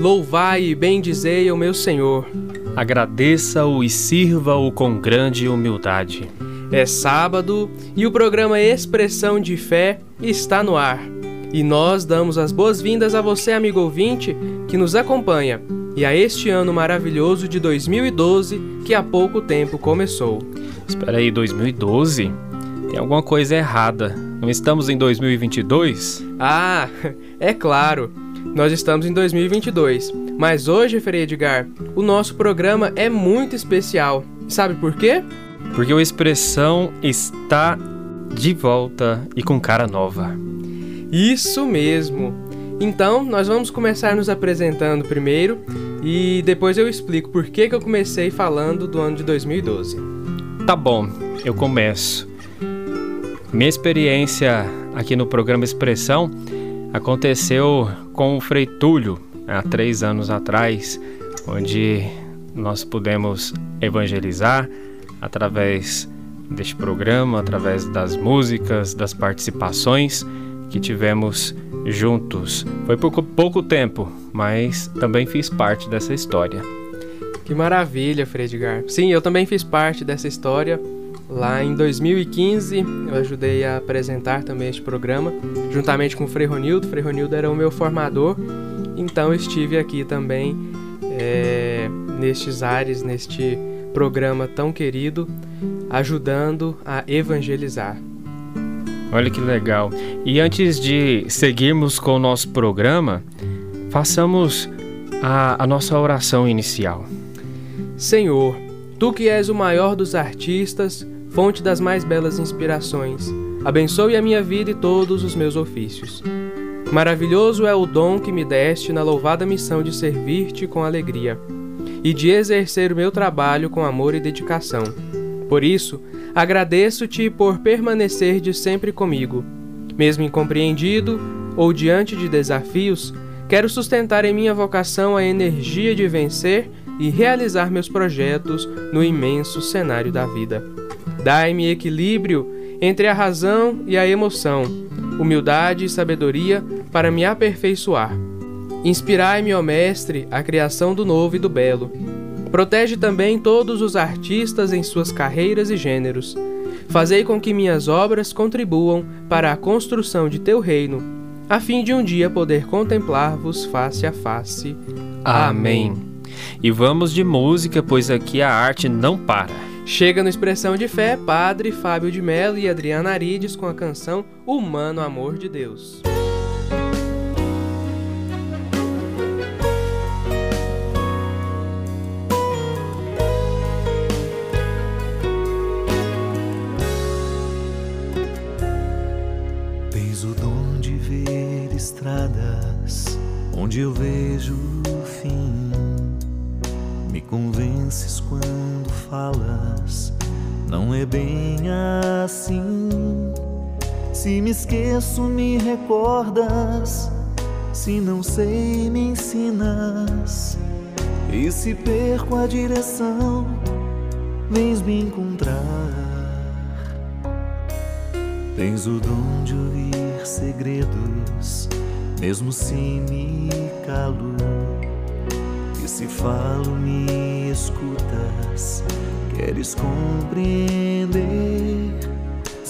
Louvai e bendizei o meu Senhor. Agradeça-o e sirva-o com grande humildade. É sábado e o programa Expressão de Fé está no ar. E nós damos as boas-vindas a você, amigo ouvinte, que nos acompanha, e a este ano maravilhoso de 2012 que há pouco tempo começou. Espera aí, 2012? Tem alguma coisa errada. Não estamos em 2022? Ah, é claro. Nós estamos em 2022, mas hoje, Frei Edgar, o nosso programa é muito especial. Sabe por quê? Porque o Expressão está de volta e com cara nova. Isso mesmo. Então, nós vamos começar nos apresentando primeiro e depois eu explico por que, que eu comecei falando do ano de 2012. Tá bom, eu começo. Minha experiência aqui no programa Expressão aconteceu com o Frei Túlio há três anos atrás, onde nós pudemos evangelizar através deste programa, através das músicas, das participações que tivemos juntos. Foi por pouco tempo, mas também fiz parte dessa história. Que maravilha, Fredgar. Sim, eu também fiz parte dessa história. Lá em 2015, eu ajudei a apresentar também este programa, juntamente com o Frei Ronildo. O Frei Ronildo era o meu formador, então estive aqui também é, nestes ares, neste programa tão querido, ajudando a evangelizar. Olha que legal. E antes de seguirmos com o nosso programa, façamos a, a nossa oração inicial. Senhor, tu que és o maior dos artistas, fonte das mais belas inspirações, abençoe a minha vida e todos os meus ofícios. Maravilhoso é o dom que me deste na louvada missão de servir-te com alegria e de exercer o meu trabalho com amor e dedicação. Por isso, agradeço-te por permanecer de sempre comigo. Mesmo incompreendido ou diante de desafios, quero sustentar em minha vocação a energia de vencer e realizar meus projetos no imenso cenário da vida. Dai-me equilíbrio entre a razão e a emoção, humildade e sabedoria para me aperfeiçoar. Inspirai-me, ó Mestre, a criação do novo e do belo. Protege também todos os artistas em suas carreiras e gêneros. Fazei com que minhas obras contribuam para a construção de teu reino, a fim de um dia poder contemplar-vos face a face. Amém. E vamos de música, pois aqui a arte não para. Chega no Expressão de Fé, Padre Fábio de Mello e Adriana Arides com a canção Humano Amor de Deus. Me esqueço, me recordas. Se não sei, me ensinas. E se perco a direção, vens me encontrar. Tens o dom de ouvir segredos, mesmo se me calo. E se falo, me escutas, queres compreender.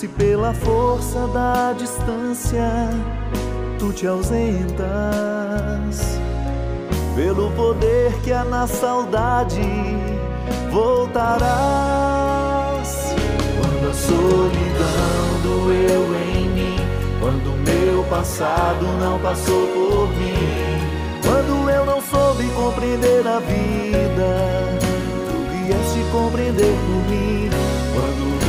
Se pela força da distância tu te ausentas, pelo poder que há na saudade voltarás. Quando a solidão doeu em mim, quando meu passado não passou por mim, quando eu não soube compreender a vida, tu vieste compreender por mim. Quando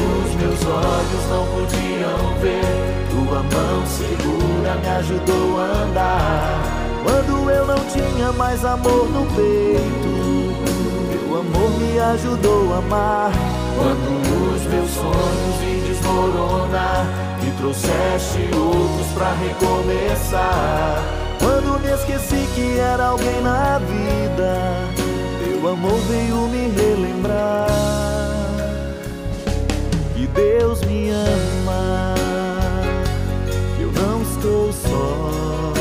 meus olhos não podiam ver, tua mão segura me ajudou a andar. Quando eu não tinha mais amor no peito, teu amor me ajudou a amar. Quando os meus sonhos vim desmoronar, me trouxeste outros pra recomeçar. Quando me esqueci que era alguém na vida, teu amor veio me relembrar Deus me ama, que eu não estou só,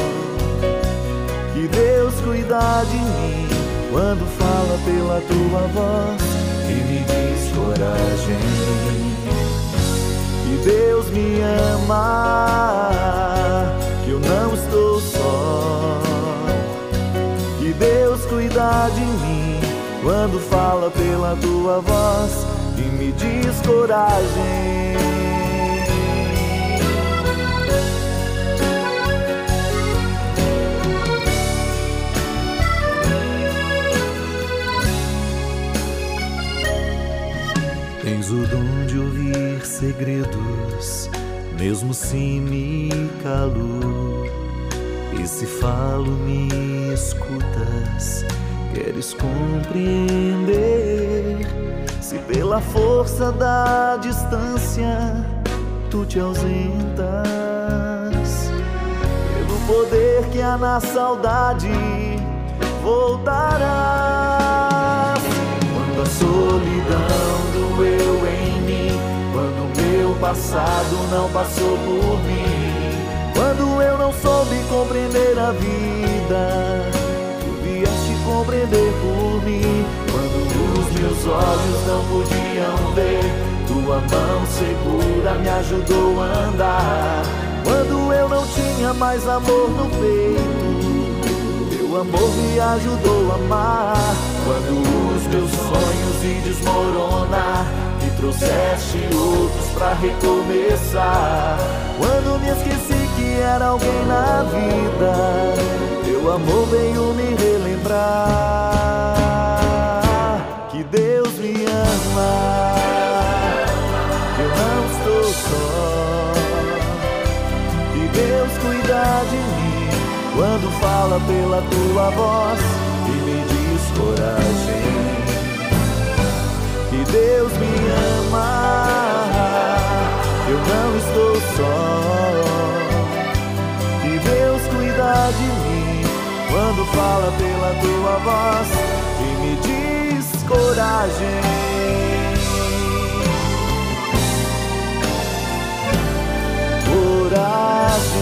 que Deus cuida de mim quando fala pela tua voz e me diz coragem. Que Deus me ama, que eu não estou só. Que Deus cuida de mim quando fala pela tua voz me diz coragem. Tens o dom de ouvir segredos, mesmo se me calo. E se falo, me escutas, queres compreender. Se pela força da distância tu te ausentas, pelo poder que há na saudade voltarás. Quando a solidão doeu em mim, quando meu passado não passou por mim, quando eu não soube compreender a vida, tu vieste compreender por mim, meus olhos não podiam ver, tua mão segura me ajudou a andar, quando eu não tinha mais amor no peito. Teu amor me ajudou a amar. Quando os meus sonhos se desmoronar Me trouxeste outros pra recomeçar. Quando me esqueci que era alguém na vida Teu amor veio me relembrar me ama eu não estou só Que Deus cuida de mim quando fala pela tua voz e me diz coragem. Que Deus me ama, eu não estou só. Que Deus cuida de mim quando fala pela tua voz coragem. Coragem.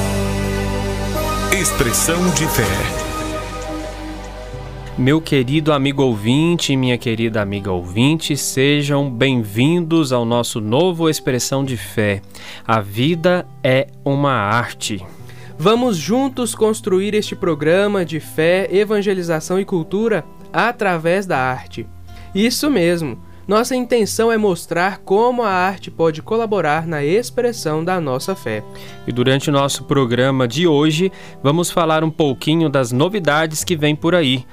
Expressão de fé. Meu querido amigo ouvinte e minha querida amiga ouvinte, sejam bem-vindos ao nosso novo Expressão de Fé. A vida é uma arte. Vamos juntos construir este programa de fé, evangelização e cultura através da arte. Isso mesmo. Nossa intenção é mostrar como a arte pode colaborar na expressão da nossa fé. E durante o nosso programa de hoje, vamos falar um pouquinho das novidades que vem por aí.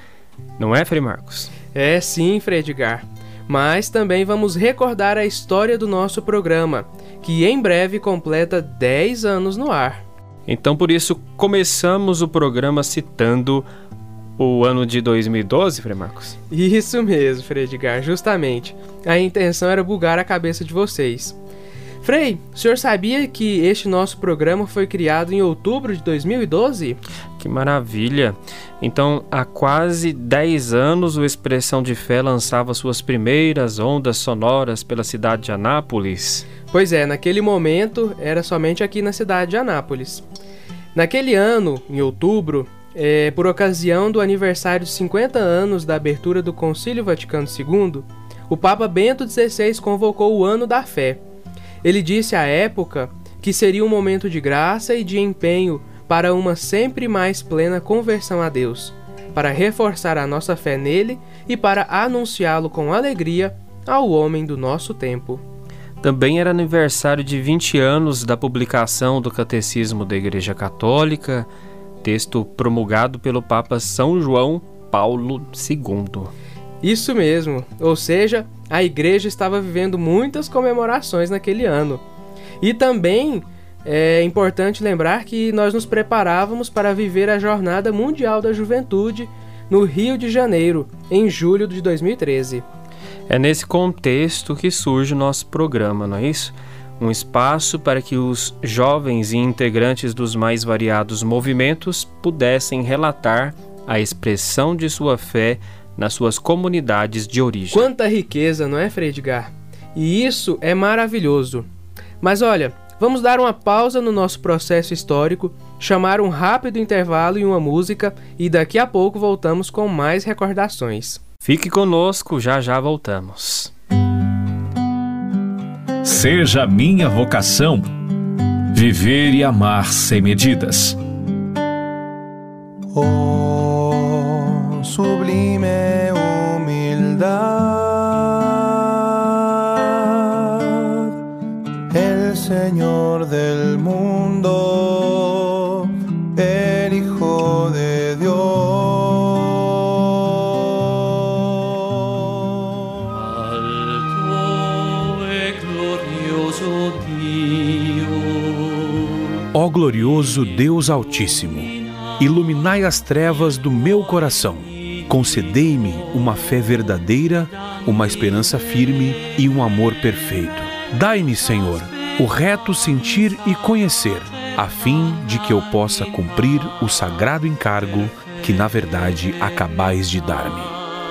Não é, Frei Marcos? É sim, Frei Edgar. Mas também vamos recordar a história do nosso programa, que em breve completa 10 anos no ar. Então, por isso, começamos o programa citando o ano de 2012, Frei Marcos? Isso mesmo, Frei Edgar, justamente. A intenção era bugar a cabeça de vocês. Frei, o senhor sabia que este nosso programa foi criado em outubro de 2012? Que maravilha! Então, há quase 10 anos, o Expressão de Fé lançava suas primeiras ondas sonoras pela cidade de Anápolis. Pois é, naquele momento era somente aqui na cidade de Anápolis. Naquele ano, em outubro, é, por ocasião do aniversário de 50 anos da abertura do Concílio Vaticano II, o Papa Bento XVI convocou o Ano da Fé. Ele disse à época que seria um momento de graça e de empenho para uma sempre mais plena conversão a Deus, para reforçar a nossa fé nele e para anunciá-lo com alegria ao homem do nosso tempo. Também era aniversário de 20 anos da publicação do Catecismo da Igreja Católica, texto promulgado pelo Papa São João Paulo II. Isso mesmo, ou seja, a igreja estava vivendo muitas comemorações naquele ano. E também é importante lembrar que nós nos preparávamos para viver a Jornada Mundial da Juventude no Rio de Janeiro, em julho de 2013. É nesse contexto que surge o nosso programa, não é isso? Um espaço para que os jovens e integrantes dos mais variados movimentos pudessem relatar a expressão de sua fé nas suas comunidades de origem. Quanta riqueza, não é, Frei Edgar? E isso é maravilhoso. Mas olha, Vamos dar uma pausa no nosso processo histórico, chamar um rápido intervalo e uma música e daqui a pouco voltamos com mais recordações. Fique conosco, já já voltamos. Seja minha vocação viver e amar sem medidas. Oh, sublime Ó glorioso Deus Altíssimo, iluminai as trevas do meu coração. Concedei-me uma fé verdadeira, uma esperança firme e um amor perfeito. Dai-me, Senhor, o reto sentir e conhecer, a fim de que eu possa cumprir o sagrado encargo que, na verdade, acabais de dar-me.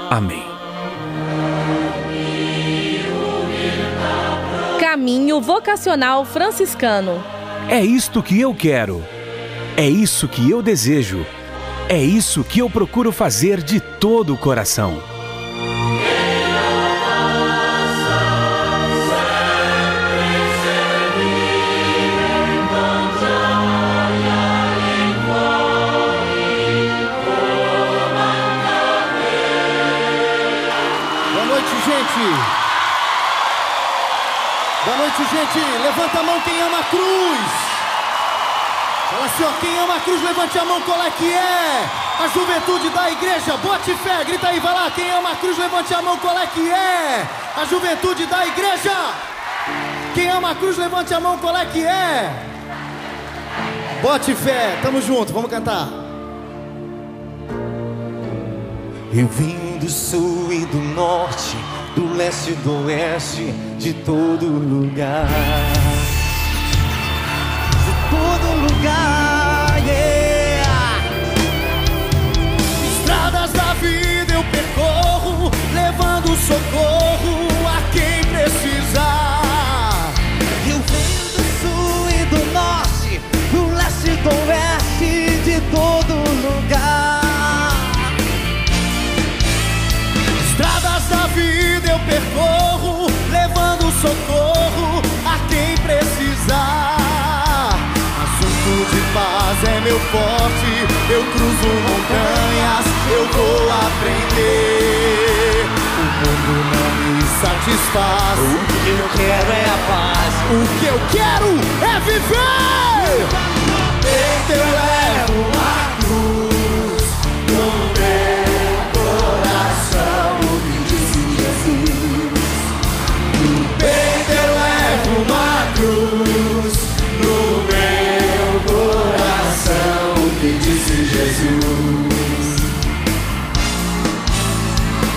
Amém. Caminho Vocacional Franciscano. É isto que eu quero. É isso que eu desejo. É isso que eu procuro fazer de todo o coração. Gente. Levanta a mão quem ama a cruz. Assim, ó, quem ama a cruz, levante a mão, qual é que é? A juventude da igreja, bote fé, grita aí, vai lá. Quem ama a cruz, levante a mão, qual é que é? A juventude da igreja. Quem ama a cruz, levante a mão, qual é que é? Bote fé, tamo junto, vamos cantar. Eu vim do sul e do norte do leste e do oeste, de todo lugar. Socorro a quem precisar. Eu venho do sul e do norte, do leste e do oeste, de todo lugar. eu percorro, levando socorro a quem precisar. Paz é meu forte, eu cruzo montanhas, eu vou aprender. O mundo não me satisfaz. O que eu quero é a paz. O que eu quero é viver. Eu levo a cruz Jesus.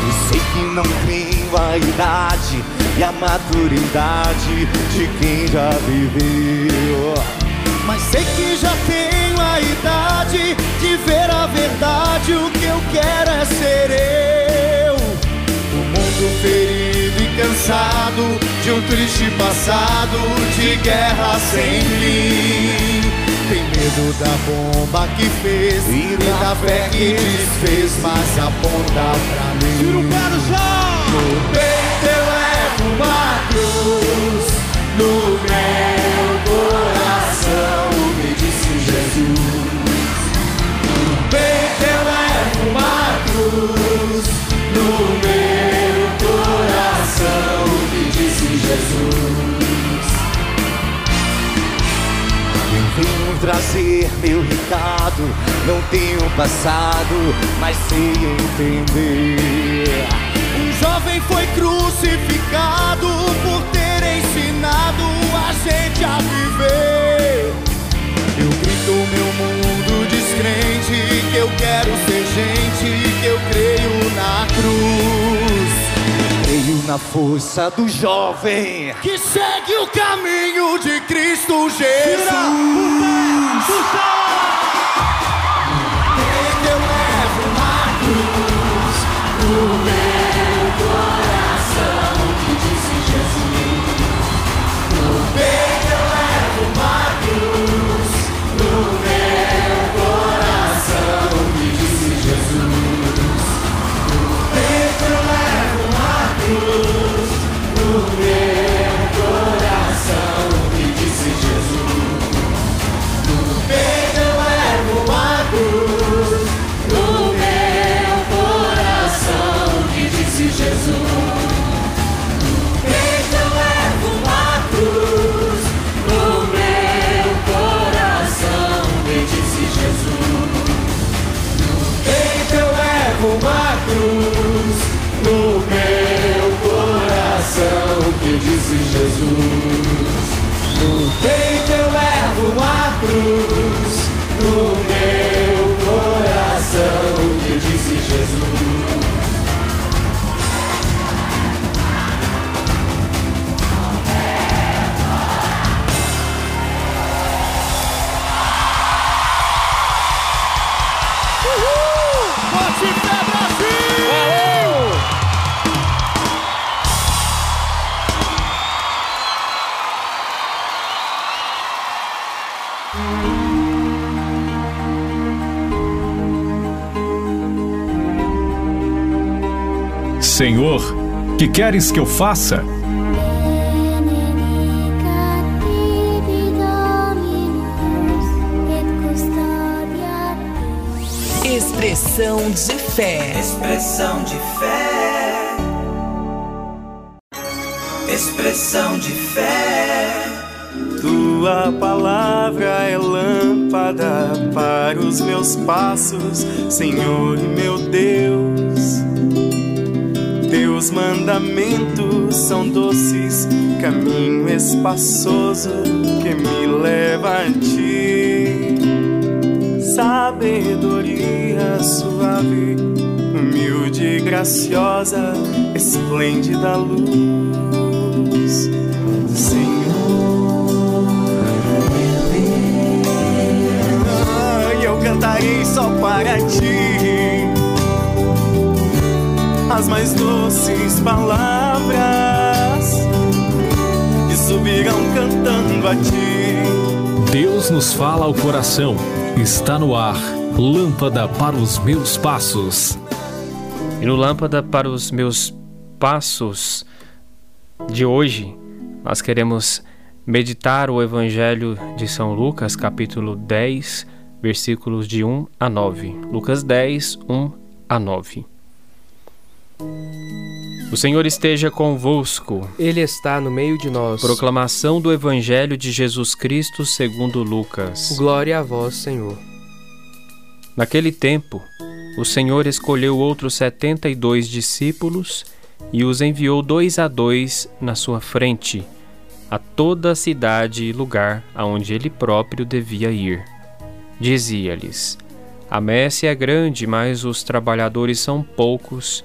Eu sei que não tenho a idade e a maturidade de quem já viveu. Mas sei que já tenho a idade de ver a verdade. O que eu quero é ser eu. O mundo ferido e cansado de um triste passado de guerra sem fim. Tem medo da bomba que fez e da fé que desfez, mas aponta pra mim. Tira o pé no chão! No peito eu levo uma cruz, no meu coração me disse Jesus. No peito eu levo uma cruz, no meu trazer meu recado. Não tenho passado, mas sei entender. Um jovem foi crucificado por ter ensinado a gente a viver. Eu grito meu mundo descrente que eu quero ser gente, que eu creio na cruz na força do jovem que segue o caminho de Cristo Jesus. Tira Eu Jesus. No peito eu levo uma cruz, que queres que eu faça? Expressão de fé. Expressão de fé. Expressão de fé. Tua palavra é lâmpada para os meus passos, Senhor e meu Deus. Teus mandamentos são doces, caminho espaçoso que me leva a ti. Sabedoria suave, humilde e graciosa, esplêndida luz. Senhor, eu cantarei só para ti as mais doces palavras que subirão cantando a ti. Deus nos fala ao coração. Está no ar. Lâmpada para os meus passos. E no Lâmpada para os meus passos de hoje, nós queremos meditar o Evangelho de São Lucas, capítulo 10, versículos de 1 a 9. Lucas 10, 1 a 9. O Senhor esteja convosco. Ele está no meio de nós. Proclamação do Evangelho de Jesus Cristo segundo Lucas. Glória a vós, Senhor. Naquele tempo, o Senhor escolheu outros setenta e dois discípulos e os enviou dois a dois na sua frente, a toda a cidade e lugar aonde ele próprio devia ir. Dizia-lhes: A messe é grande, mas os trabalhadores são poucos.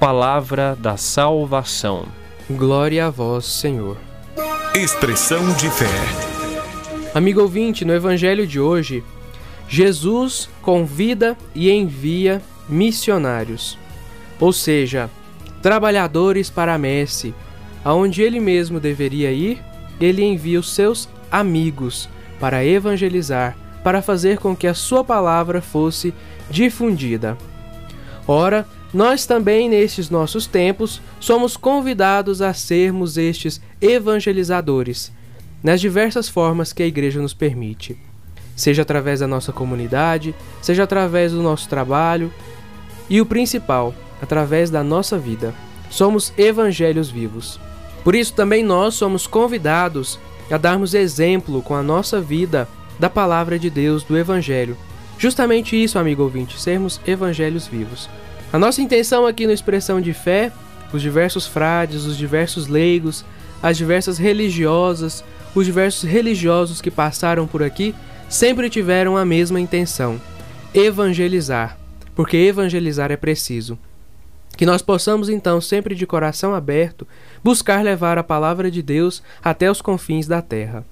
Palavra da salvação. Glória a vós, Senhor. Expressão de fé. Amigo ouvinte, no evangelho de hoje, Jesus convida e envia missionários, ou seja, trabalhadores para a messe, aonde ele mesmo deveria ir, ele envia os seus amigos para evangelizar, para fazer com que a sua palavra fosse difundida. Ora, nós também, nestes nossos tempos, somos convidados a sermos estes evangelizadores, nas diversas formas que a igreja nos permite. Seja através da nossa comunidade, seja através do nosso trabalho e o principal, através da nossa vida. Somos evangelhos vivos. Por isso também nós somos convidados a darmos exemplo com a nossa vida da palavra de Deus, do evangelho. Justamente isso, amigo ouvinte, sermos evangelhos vivos. A nossa intenção aqui no Expressão de Fé, os diversos frades, os diversos leigos, as diversas religiosas, os diversos religiosos que passaram por aqui, sempre tiveram a mesma intenção: evangelizar, porque evangelizar é preciso. Que nós possamos então, sempre de coração aberto, buscar levar a palavra de Deus até os confins da terra.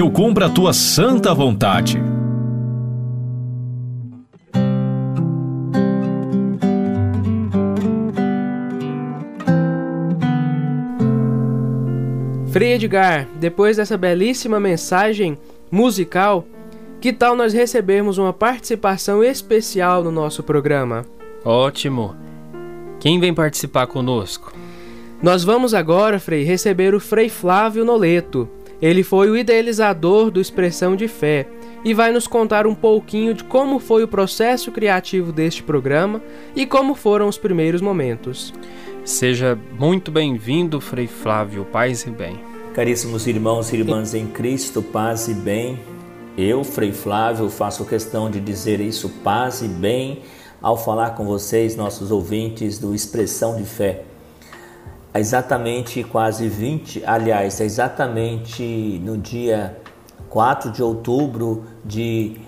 Que eu cumpra a tua santa vontade. Frei Edgar, depois dessa belíssima mensagem musical, que tal nós recebermos uma participação especial no nosso programa? Ótimo! Quem vem participar conosco? Nós vamos agora, Frei, receber o Frei Flávio Noleto. Ele foi o idealizador do Expressão de Fé e vai nos contar um pouquinho de como foi o processo criativo deste programa e como foram os primeiros momentos. Seja muito bem-vindo, Frei Flávio, paz e bem. Caríssimos irmãos e irmãs em Cristo, paz e bem. Eu, Frei Flávio, faço questão de dizer isso, paz e bem, ao falar com vocês, nossos ouvintes do Expressão de Fé. Há exatamente quase 20, aliás, exatamente no dia 4 de outubro de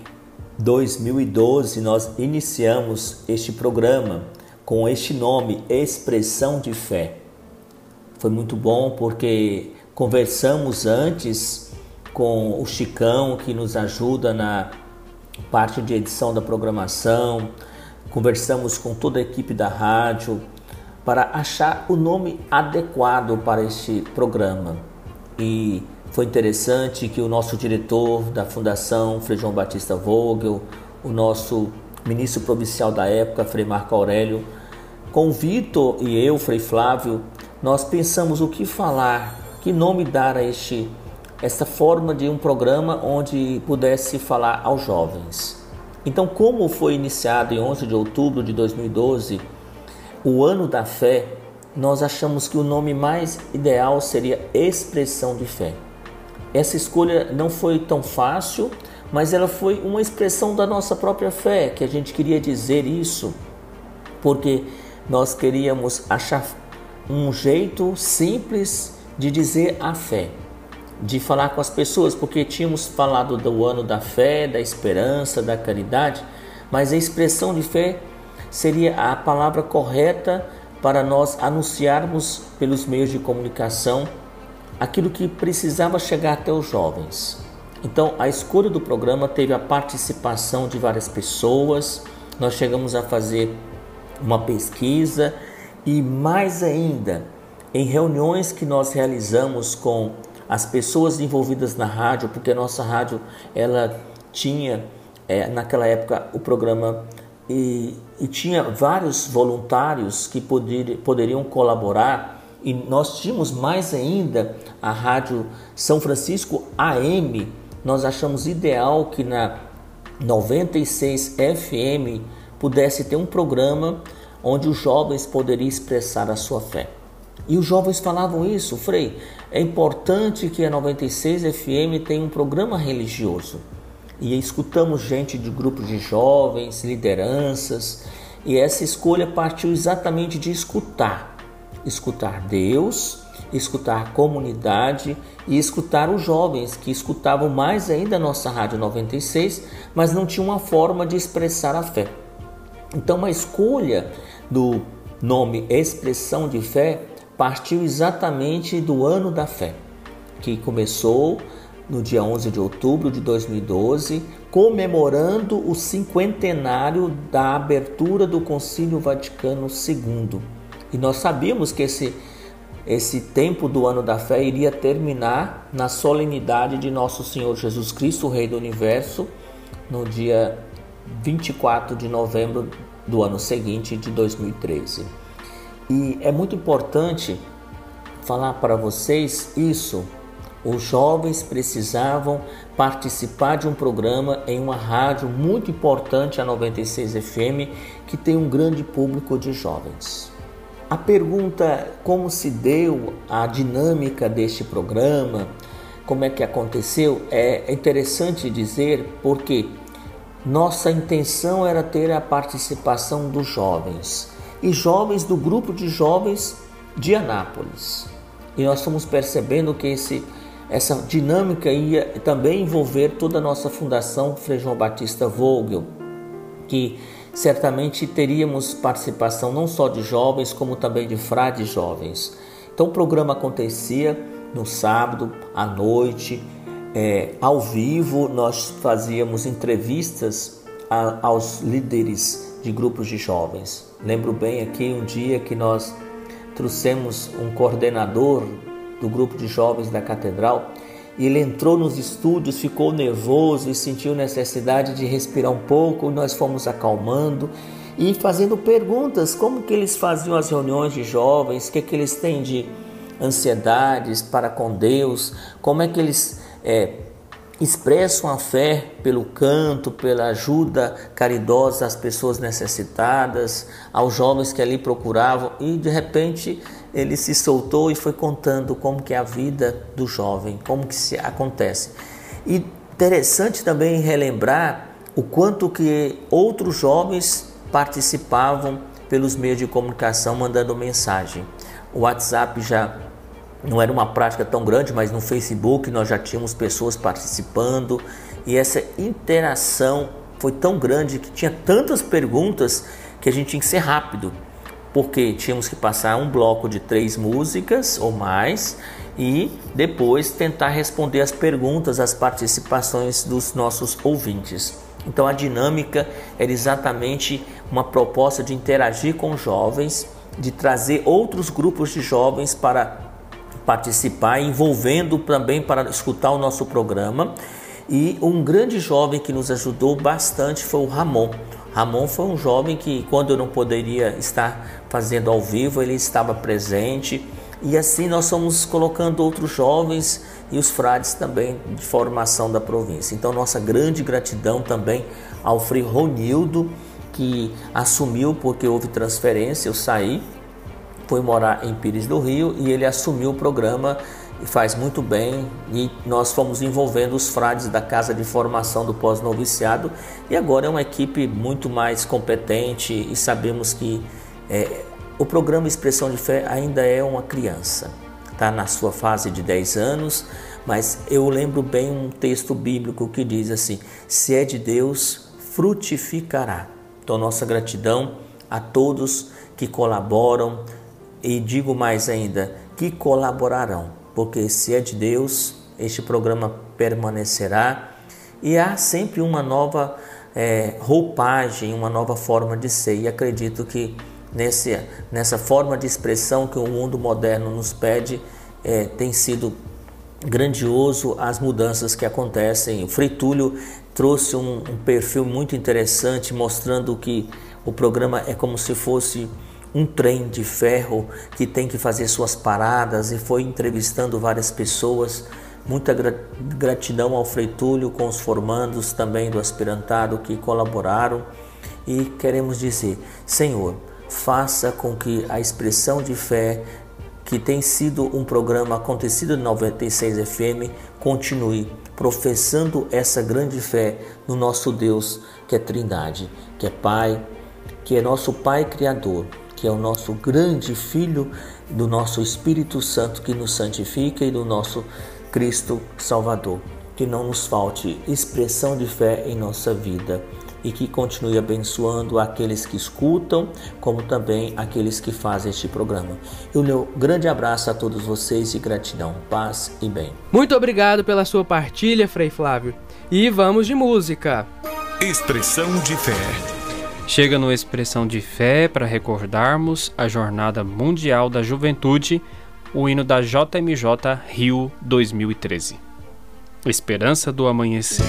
2012, nós iniciamos este programa com este nome, Expressão de Fé. Foi muito bom porque conversamos antes com o Chicão, que nos ajuda na parte de edição da programação, conversamos com toda a equipe da rádio para achar o nome adequado para este programa. E foi interessante que o nosso diretor da Fundação, Frei João Batista Vogel, o nosso ministro provincial da época, Frei Marco Aurélio, com o Vitor e eu, Frei Flávio, nós pensamos o que falar, que nome dar a este essa forma de um programa onde pudesse falar aos jovens. Então, como foi iniciado em 11 de outubro de 2012 o ano da fé, nós achamos que o nome mais ideal seria expressão de fé. Essa escolha não foi tão fácil, mas ela foi uma expressão da nossa própria fé, que a gente queria dizer isso, porque nós queríamos achar um jeito simples de dizer a fé, de falar com as pessoas, porque tínhamos falado do ano da fé, da esperança, da caridade, mas a expressão de fé seria a palavra correta para nós anunciarmos pelos meios de comunicação aquilo que precisava chegar até os jovens. Então, a escolha do programa teve a participação de várias pessoas. Nós chegamos a fazer uma pesquisa e mais ainda, em reuniões que nós realizamos com as pessoas envolvidas na rádio, porque a nossa rádio ela tinha é, naquela época o programa e, e tinha vários voluntários que poder, poderiam colaborar e nós tínhamos mais ainda a rádio São Francisco AM nós achamos ideal que na 96 FM pudesse ter um programa onde os jovens poderiam expressar a sua fé. E os jovens falavam isso, Frei, é importante que a 96 FM tenha um programa religioso. E escutamos gente de grupos de jovens, lideranças, e essa escolha partiu exatamente de escutar. Escutar Deus escutar a comunidade e escutar os jovens que escutavam mais ainda a nossa Rádio 96, mas não tinham uma forma de expressar a fé. Então, a escolha do nome Expressão de Fé partiu exatamente do ano da fé, que começou no dia 11 de outubro de 2012, comemorando o cinquentenário da abertura do Concílio Vaticano II. E nós sabíamos que esse esse tempo do ano da fé iria terminar na solenidade de nosso Senhor Jesus Cristo, Rei do Universo, no dia 24 de novembro do ano seguinte, de 2013. E é muito importante falar para vocês isso. Os jovens precisavam participar de um programa em uma rádio muito importante, a 96 FM, que tem um grande público de jovens. A pergunta como se deu a dinâmica deste programa, como é que aconteceu, é interessante dizer porque nossa intenção era ter a participação dos jovens e jovens do grupo de jovens de Anápolis. E nós fomos percebendo que esse, essa dinâmica ia também envolver toda a nossa fundação Frei João Batista Vogel, que certamente teríamos participação não só de jovens, como também de frades jovens. Então o programa acontecia no sábado à noite é, ao vivo, nós fazíamos entrevistas a, aos líderes de grupos de jovens. Lembro bem aqui um dia que nós trouxemos um coordenador do grupo de jovens da catedral e ele entrou nos estúdios, ficou nervoso e sentiu necessidade de respirar um pouco. Nós fomos acalmando e fazendo perguntas, como que eles faziam as reuniões de jovens, o que, que eles têm de ansiedades para com Deus, como é que eles é, expressam a fé pelo canto, pela ajuda caridosa às pessoas necessitadas, aos jovens que ali procuravam e de repente ele se soltou e foi contando como que é a vida do jovem, como que se acontece. E interessante também relembrar o quanto que outros jovens participavam pelos meios de comunicação mandando mensagem. O WhatsApp já não era uma prática tão grande, mas no Facebook nós já tínhamos pessoas participando e essa interação foi tão grande que tinha tantas perguntas que a gente tinha que ser rápido porque tínhamos que passar um bloco de três músicas ou mais e depois tentar responder as perguntas, as participações dos nossos ouvintes. Então a dinâmica era exatamente uma proposta de interagir com jovens, de trazer outros grupos de jovens para participar, envolvendo também para escutar o nosso programa. E um grande jovem que nos ajudou bastante foi o Ramon. Ramon foi um jovem que, quando não poderia estar fazendo ao vivo, ele estava presente. E assim nós fomos colocando outros jovens e os frades também de formação da província. Então, nossa grande gratidão também ao Frei Ronildo, que assumiu porque houve transferência, eu saí, foi morar em Pires do Rio e ele assumiu o programa e faz muito bem. E nós fomos envolvendo os frades da Casa de Formação do Pós-Noviciado e agora é uma equipe muito mais competente e sabemos que é, o programa Expressão de Fé ainda é uma criança, está na sua fase de 10 anos, mas eu lembro bem um texto bíblico que diz assim: se é de Deus, frutificará. Então, nossa gratidão a todos que colaboram e digo mais ainda, que colaborarão porque se é de Deus, este programa permanecerá e há sempre uma nova é, roupagem, uma nova forma de ser. E acredito que nesse, nessa forma de expressão que o mundo moderno nos pede, é, tem sido grandioso as mudanças que acontecem. O Frei Túlio trouxe um, um perfil muito interessante, mostrando que o programa é como se fosse um trem de ferro que tem que fazer suas paradas e foi entrevistando várias pessoas. Muita gratidão ao Frei Túlio com os formandos também do aspirantado que colaboraram e queremos dizer, Senhor, faça com que a expressão de fé que tem sido um programa acontecido no 96 FM continue professando essa grande fé no nosso Deus que é Trindade, que é Pai, que é nosso Pai Criador, que é o nosso grande Filho, do nosso Espírito Santo que nos santifica e do nosso Cristo Salvador. Que não nos falte expressão de fé em nossa vida e que continue abençoando aqueles que escutam, como também aqueles que fazem este programa. E o meu grande abraço a todos vocês e gratidão, paz e bem. Muito obrigado pela sua partilha, Frei Flávio. E vamos de música. Expressão de fé. Chega no Expressão de Fé para recordarmos a Jornada Mundial da Juventude, o hino da JMJ Rio 2013. Esperança do Amanhecer.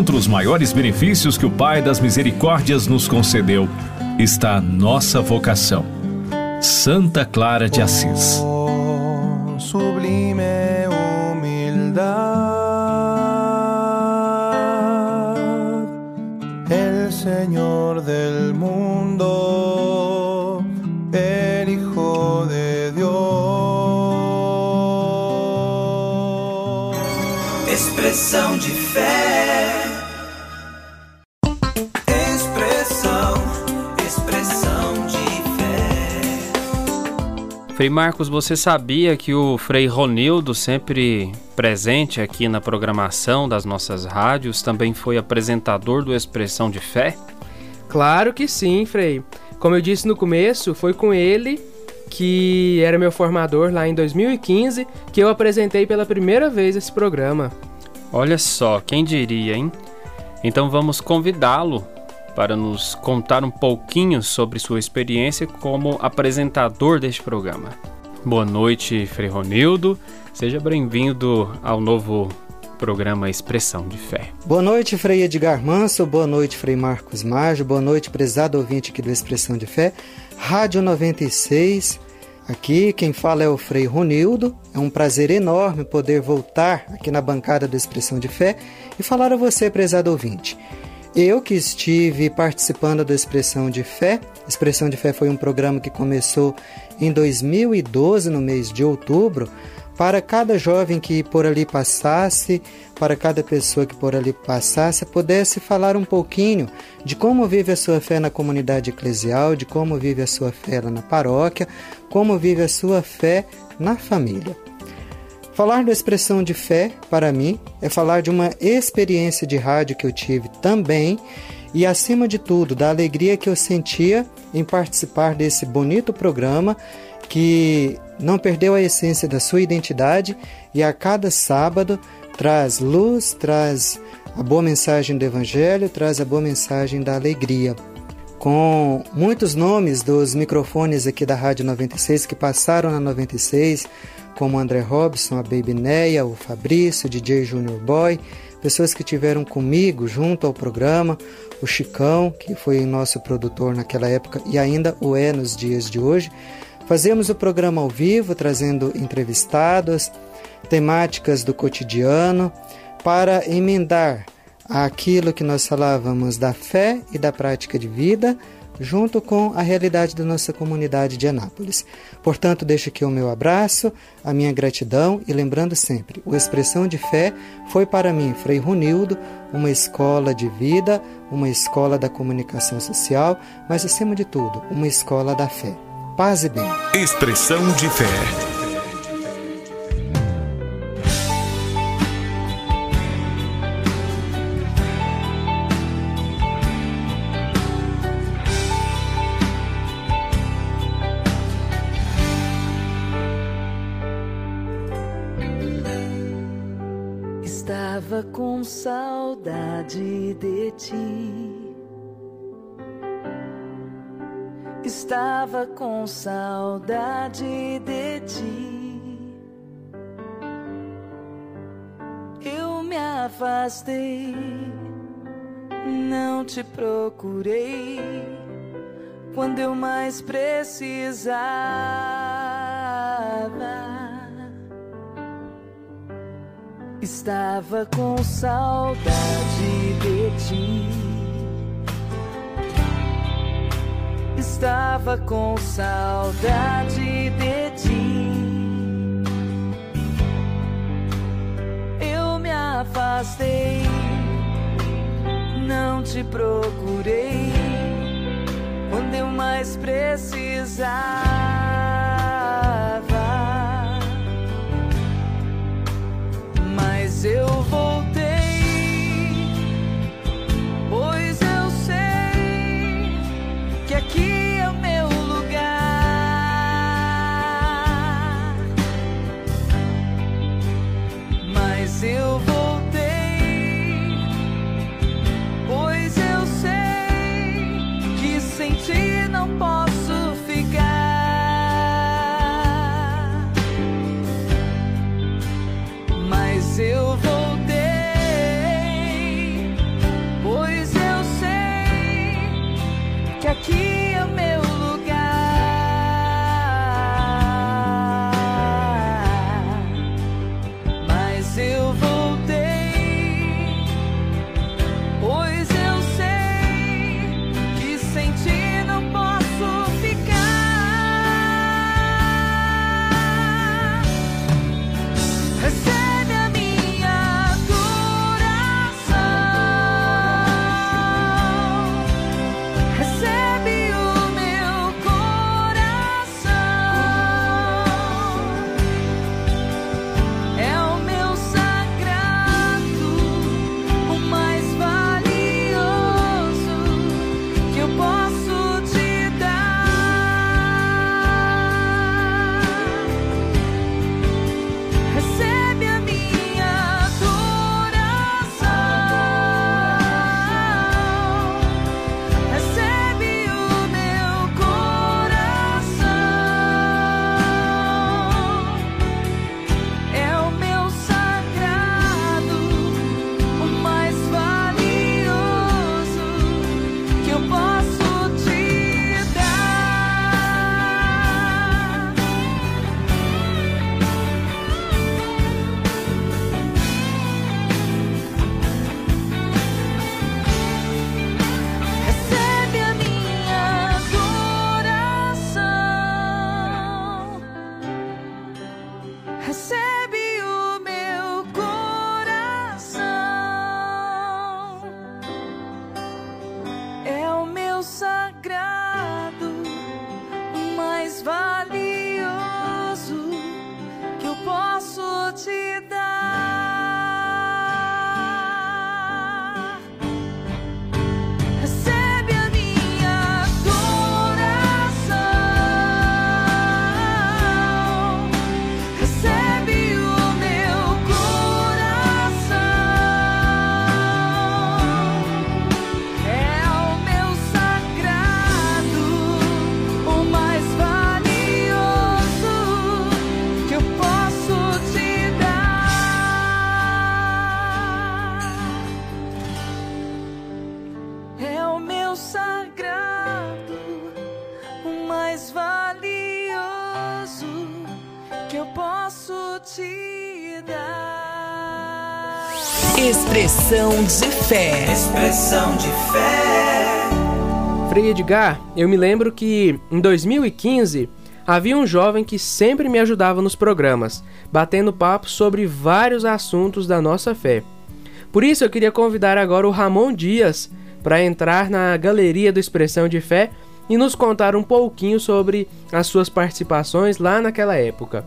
Dentre os maiores benefícios que o Pai das Misericórdias nos concedeu está a nossa vocação. Santa Clara de Assis. Frei Marcos, você sabia que o Frei Ronildo, sempre presente aqui na programação das nossas rádios, também foi apresentador do Expressão de Fé? Claro que sim, Frei. Como eu disse no começo, foi com ele que era meu formador lá em 2015 que eu apresentei pela primeira vez esse programa. Olha só, quem diria, hein? Então vamos convidá-lo para nos contar um pouquinho sobre sua experiência como apresentador deste programa. Boa noite, Frei Ronildo. Seja bem-vindo ao novo programa Expressão de Fé. Boa noite, Frei Edgar Manso. Boa noite, Frei Marcos Maggio. Boa noite, prezado ouvinte aqui do Expressão de Fé. Rádio 96. Aqui quem fala é o Frei Ronildo. É um prazer enorme poder voltar aqui na bancada do Expressão de Fé e falar a você, prezado ouvinte. Eu que estive participando do Expressão de Fé. Expressão de Fé foi um programa que começou em 2012, no mês de outubro, para cada jovem que por ali passasse, para cada pessoa que por ali passasse, pudesse falar um pouquinho de como vive a sua fé na comunidade eclesial, de como vive a sua fé na paróquia, como vive a sua fé na família. Falar da expressão de fé, para mim, é falar de uma experiência de rádio que eu tive também e, acima de tudo, da alegria que eu sentia em participar desse bonito programa que não perdeu a essência da sua identidade e a cada sábado traz luz, traz a boa mensagem do Evangelho, traz a boa mensagem da alegria. Com muitos nomes dos microfones aqui da Rádio 96 que passaram na 96, como André Robson, a Baby Neia, o Fabrício, o DJ Junior Boy, pessoas que tiveram comigo junto ao programa, o Chicão, que foi nosso produtor naquela época e ainda o é nos dias de hoje. Fazemos o programa ao vivo, trazendo entrevistados, temáticas do cotidiano, para emendar aquilo que nós falávamos da fé e da prática de vida, junto com a realidade da nossa comunidade de Anápolis. Portanto, deixo aqui o meu abraço, a minha gratidão e lembrando sempre, o Expressão de Fé foi para mim, Frei Runildo, uma escola de vida, uma escola da comunicação social, mas acima de tudo, uma escola da fé. Paz e bem. Expressão de fé. Estava com saudade de ti. Estava com saudade de ti. Eu me afastei, não te procurei quando eu mais precisava. Estava com saudade de ti. Estava com saudade de ti. Eu me afastei, não te procurei quando eu mais precisava. Eu voltei, Expressão de fé. Expressão de fé. Frei Edgar, eu me lembro que em 2015 havia um jovem que sempre me ajudava nos programas, batendo papo sobre vários assuntos da nossa fé. Por isso eu queria convidar agora o Ramon Dias para entrar na galeria do Expressão de Fé e nos contar um pouquinho sobre as suas participações lá naquela época.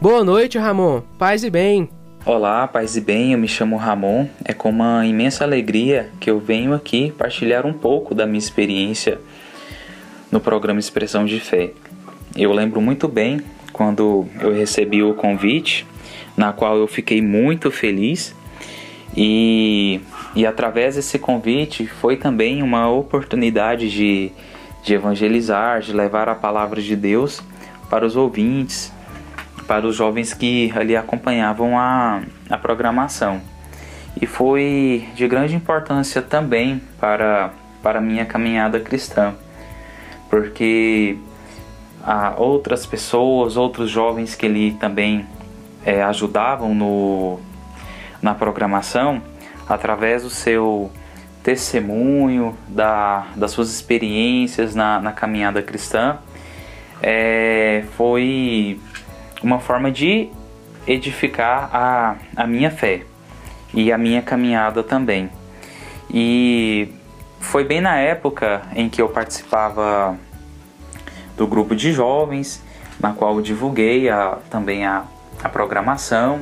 Boa noite, Ramon. Paz e bem. Olá, paz e bem, eu me chamo Ramon. É com uma imensa alegria que eu venho aqui partilhar um pouco da minha experiência no programa Expressão de Fé. Eu lembro muito bem quando eu recebi o convite, na qual eu fiquei muito feliz e, e através desse convite foi também uma oportunidade de, de evangelizar, de levar a palavra de Deus para os ouvintes, para os jovens que ali acompanhavam a, a programação. E foi de grande importância também para, para a minha caminhada cristã, porque há outras pessoas, outros jovens que ali também é, ajudavam no, na programação, através do seu testemunho, da, das suas experiências na, na caminhada cristã, é, foi uma forma de edificar a, a minha fé e a minha caminhada também. E foi bem na época em que eu participava do grupo de jovens, na qual eu divulguei a, também a, a programação,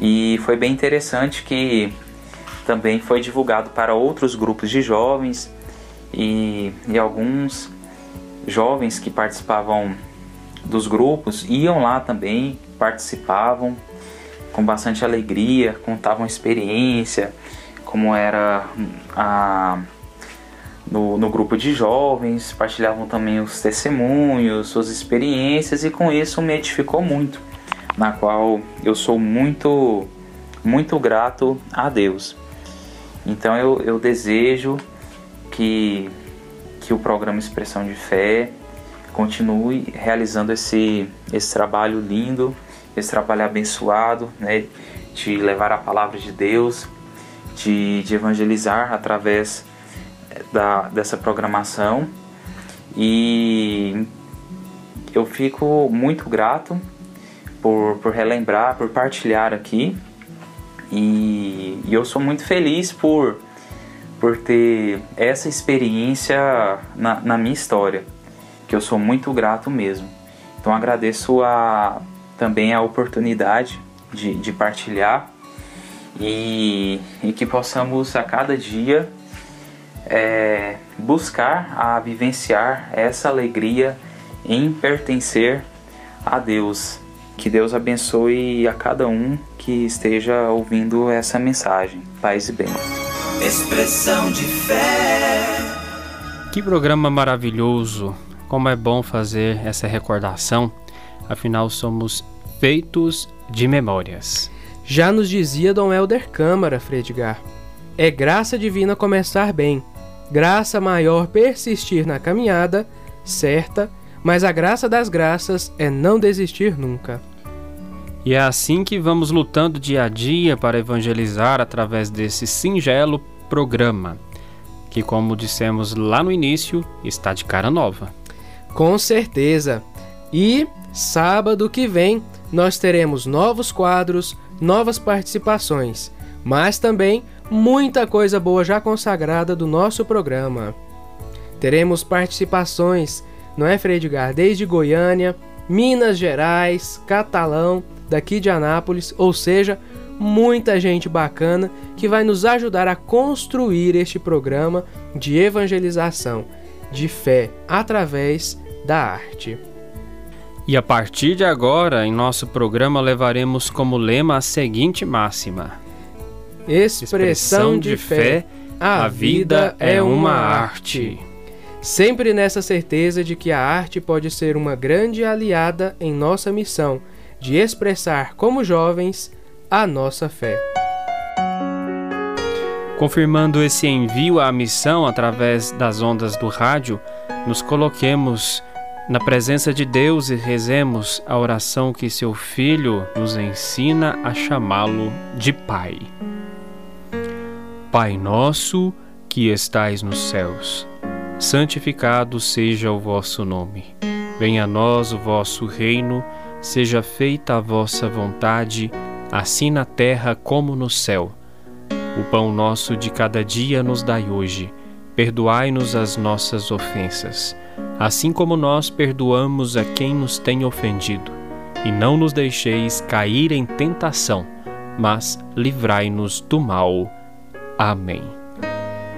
e foi bem interessante que também foi divulgado para outros grupos de jovens e, e alguns jovens que participavam dos grupos iam lá também, participavam com bastante alegria, contavam experiência, como era a, no, no grupo de jovens, partilhavam também os testemunhos, suas experiências e com isso me edificou muito, na qual eu sou muito, muito grato a Deus. Então eu, eu desejo que, que o programa Expressão de Fé continue realizando esse, esse trabalho lindo, esse trabalho abençoado, né, de levar a palavra de Deus, de, de evangelizar através da, dessa programação. E eu fico muito grato por, por relembrar, por partilhar aqui. E, e eu sou muito feliz por, por ter essa experiência na, na minha história que eu sou muito grato mesmo. Então agradeço a, também a oportunidade de, de partilhar e, e, que possamos a cada dia é, buscar a vivenciar essa alegria em pertencer a Deus. Que Deus abençoe a cada um que esteja ouvindo essa mensagem. Paz e bem. Expressão de fé. Que programa maravilhoso! Como é bom fazer essa recordação, afinal somos feitos de memórias. Já nos dizia Dom Helder Câmara, Fredgar. É graça divina começar bem, graça maior persistir na caminhada, certa, mas a graça das graças é não desistir nunca. E é assim que vamos lutando dia a dia para evangelizar através desse singelo programa, que, como dissemos lá no início, está de cara nova. Com certeza. E sábado que vem nós teremos novos quadros, novas participações, mas também muita coisa boa já consagrada do nosso programa. Teremos participações, não é, Frei? Desde Goiânia, Minas Gerais, Catalão, daqui de Anápolis, ou seja, muita gente bacana que vai nos ajudar a construir este programa de evangelização, de fé, através da arte. E a partir de agora, em nosso programa, levaremos como lema a seguinte máxima: Expressão de fé, a vida é uma arte. Sempre nessa certeza de que a arte pode ser uma grande aliada em nossa missão de expressar como jovens a nossa fé. Confirmando esse envio à missão através das ondas do rádio, nos coloquemos na presença de Deus e rezemos a oração que seu Filho nos ensina a chamá-lo de Pai. Pai nosso que estais nos céus, santificado seja o vosso nome. Venha a nós o vosso reino, seja feita a vossa vontade, assim na terra como no céu. O pão nosso de cada dia nos dai hoje. Perdoai-nos as nossas ofensas, assim como nós perdoamos a quem nos tem ofendido. E não nos deixeis cair em tentação, mas livrai-nos do mal. Amém.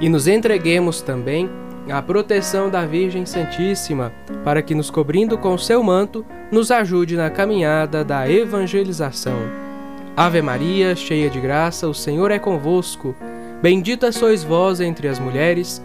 E nos entreguemos também à proteção da Virgem Santíssima, para que, nos cobrindo com seu manto, nos ajude na caminhada da evangelização. Ave Maria, cheia de graça, o Senhor é convosco. Bendita sois vós entre as mulheres,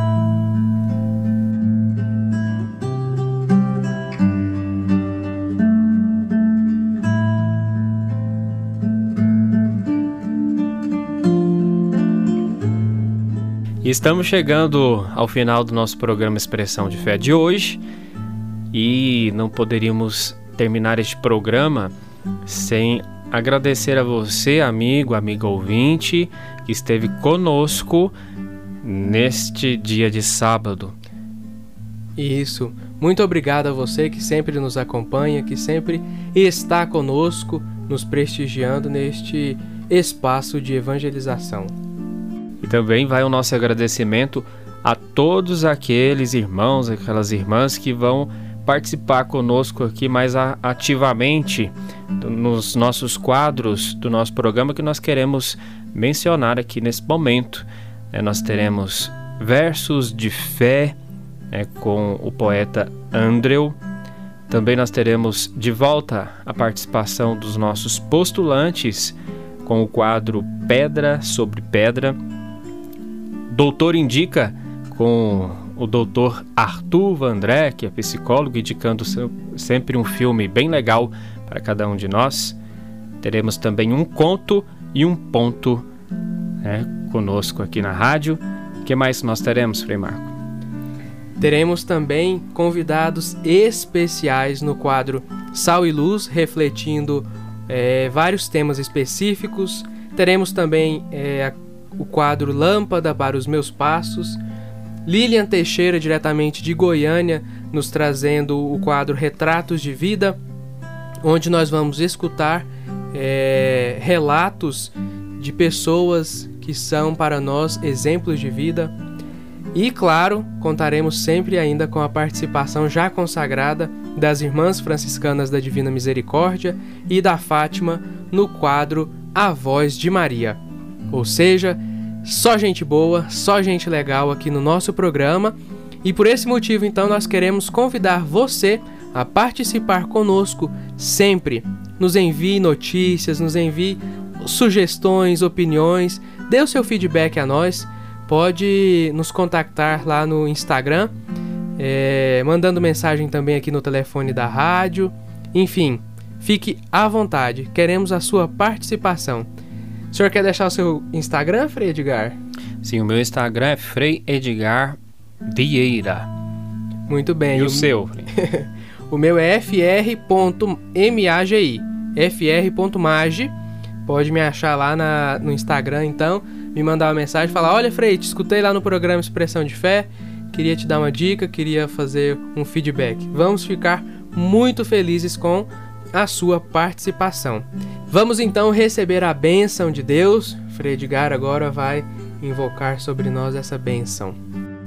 Estamos chegando ao final do nosso programa Expressão de Fé de hoje e não poderíamos terminar este programa sem agradecer a você, amigo, amigo ouvinte, que esteve conosco neste dia de sábado. Isso. Muito obrigado a você que sempre nos acompanha, que sempre está conosco, nos prestigiando neste espaço de evangelização. E também vai o nosso agradecimento a todos aqueles irmãos, aquelas irmãs que vão participar conosco aqui mais ativamente nos nossos quadros do nosso programa que nós queremos mencionar aqui nesse momento. É, nós teremos versos de fé é, com o poeta Andrew. Também nós teremos de volta a participação dos nossos postulantes com o quadro Pedra sobre Pedra. Doutor Indica com o doutor Arthur Vandré, que é psicólogo, indicando sempre um filme bem legal para cada um de nós. Teremos também um conto e um ponto né, conosco aqui na rádio. O que mais nós teremos, Frei Marco? Teremos também convidados especiais no quadro Sal e Luz, refletindo é, vários temas específicos. Teremos também é, o quadro Lâmpada para os Meus Passos. Lilian Teixeira, diretamente de Goiânia, nos trazendo o quadro Retratos de Vida, onde nós vamos escutar é, relatos de pessoas que são para nós exemplos de vida. E claro, contaremos sempre ainda com a participação já consagrada das Irmãs Franciscanas da Divina Misericórdia e da Fátima no quadro A Voz de Maria. Ou seja, só gente boa, só gente legal aqui no nosso programa. E por esse motivo, então, nós queremos convidar você a participar conosco sempre. Nos envie notícias, nos envie sugestões, opiniões, dê o seu feedback a nós. Pode nos contactar lá no Instagram, é, mandando mensagem também aqui no telefone da rádio. Enfim, fique à vontade, queremos a sua participação. O senhor quer deixar o seu Instagram, Frei Edgar? Sim, o meu Instagram é Frei Edgar Vieira. Muito bem. E o, o seu? o meu é fr.magi. fr.magi. Pode me achar lá na, no Instagram, então. Me mandar uma mensagem falar: Olha, Frei, te escutei lá no programa Expressão de Fé. Queria te dar uma dica, queria fazer um feedback. Vamos ficar muito felizes com a sua participação. Vamos então receber a bênção de Deus. Frei Edgar agora vai invocar sobre nós essa bênção.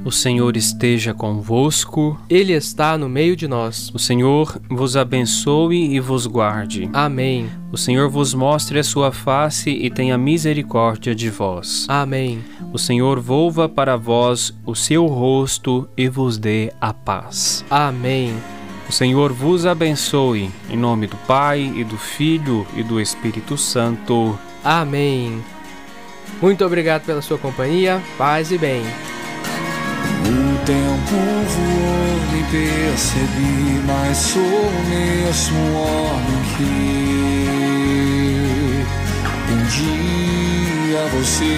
O Senhor esteja convosco. Ele está no meio de nós. O Senhor vos abençoe e vos guarde. Amém. O Senhor vos mostre a sua face e tenha misericórdia de vós. Amém. O Senhor volva para vós o seu rosto e vos dê a paz. Amém. O Senhor vos abençoe, em nome do Pai e do Filho e do Espírito Santo. Amém. Muito obrigado pela sua companhia. Paz e bem. O tempo voou, nem percebi, mas sou o mesmo homem que um dia você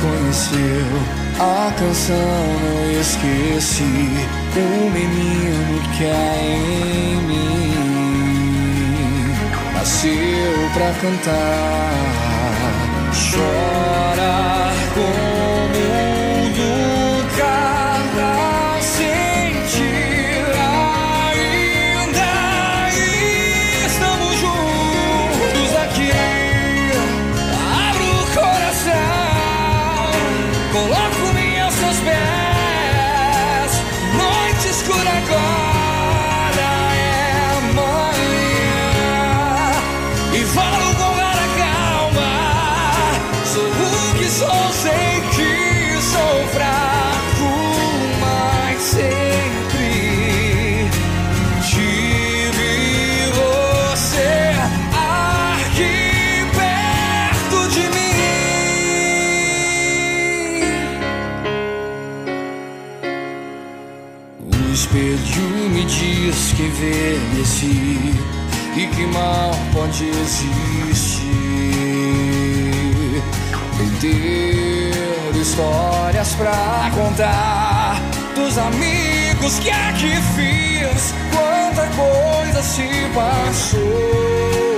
conheceu. A canção não esqueci, o menino que há em mim. Nasceu pra cantar, chorar mal pode existir. Ter histórias pra contar dos amigos que aqui fiz. Quanta coisa se passou.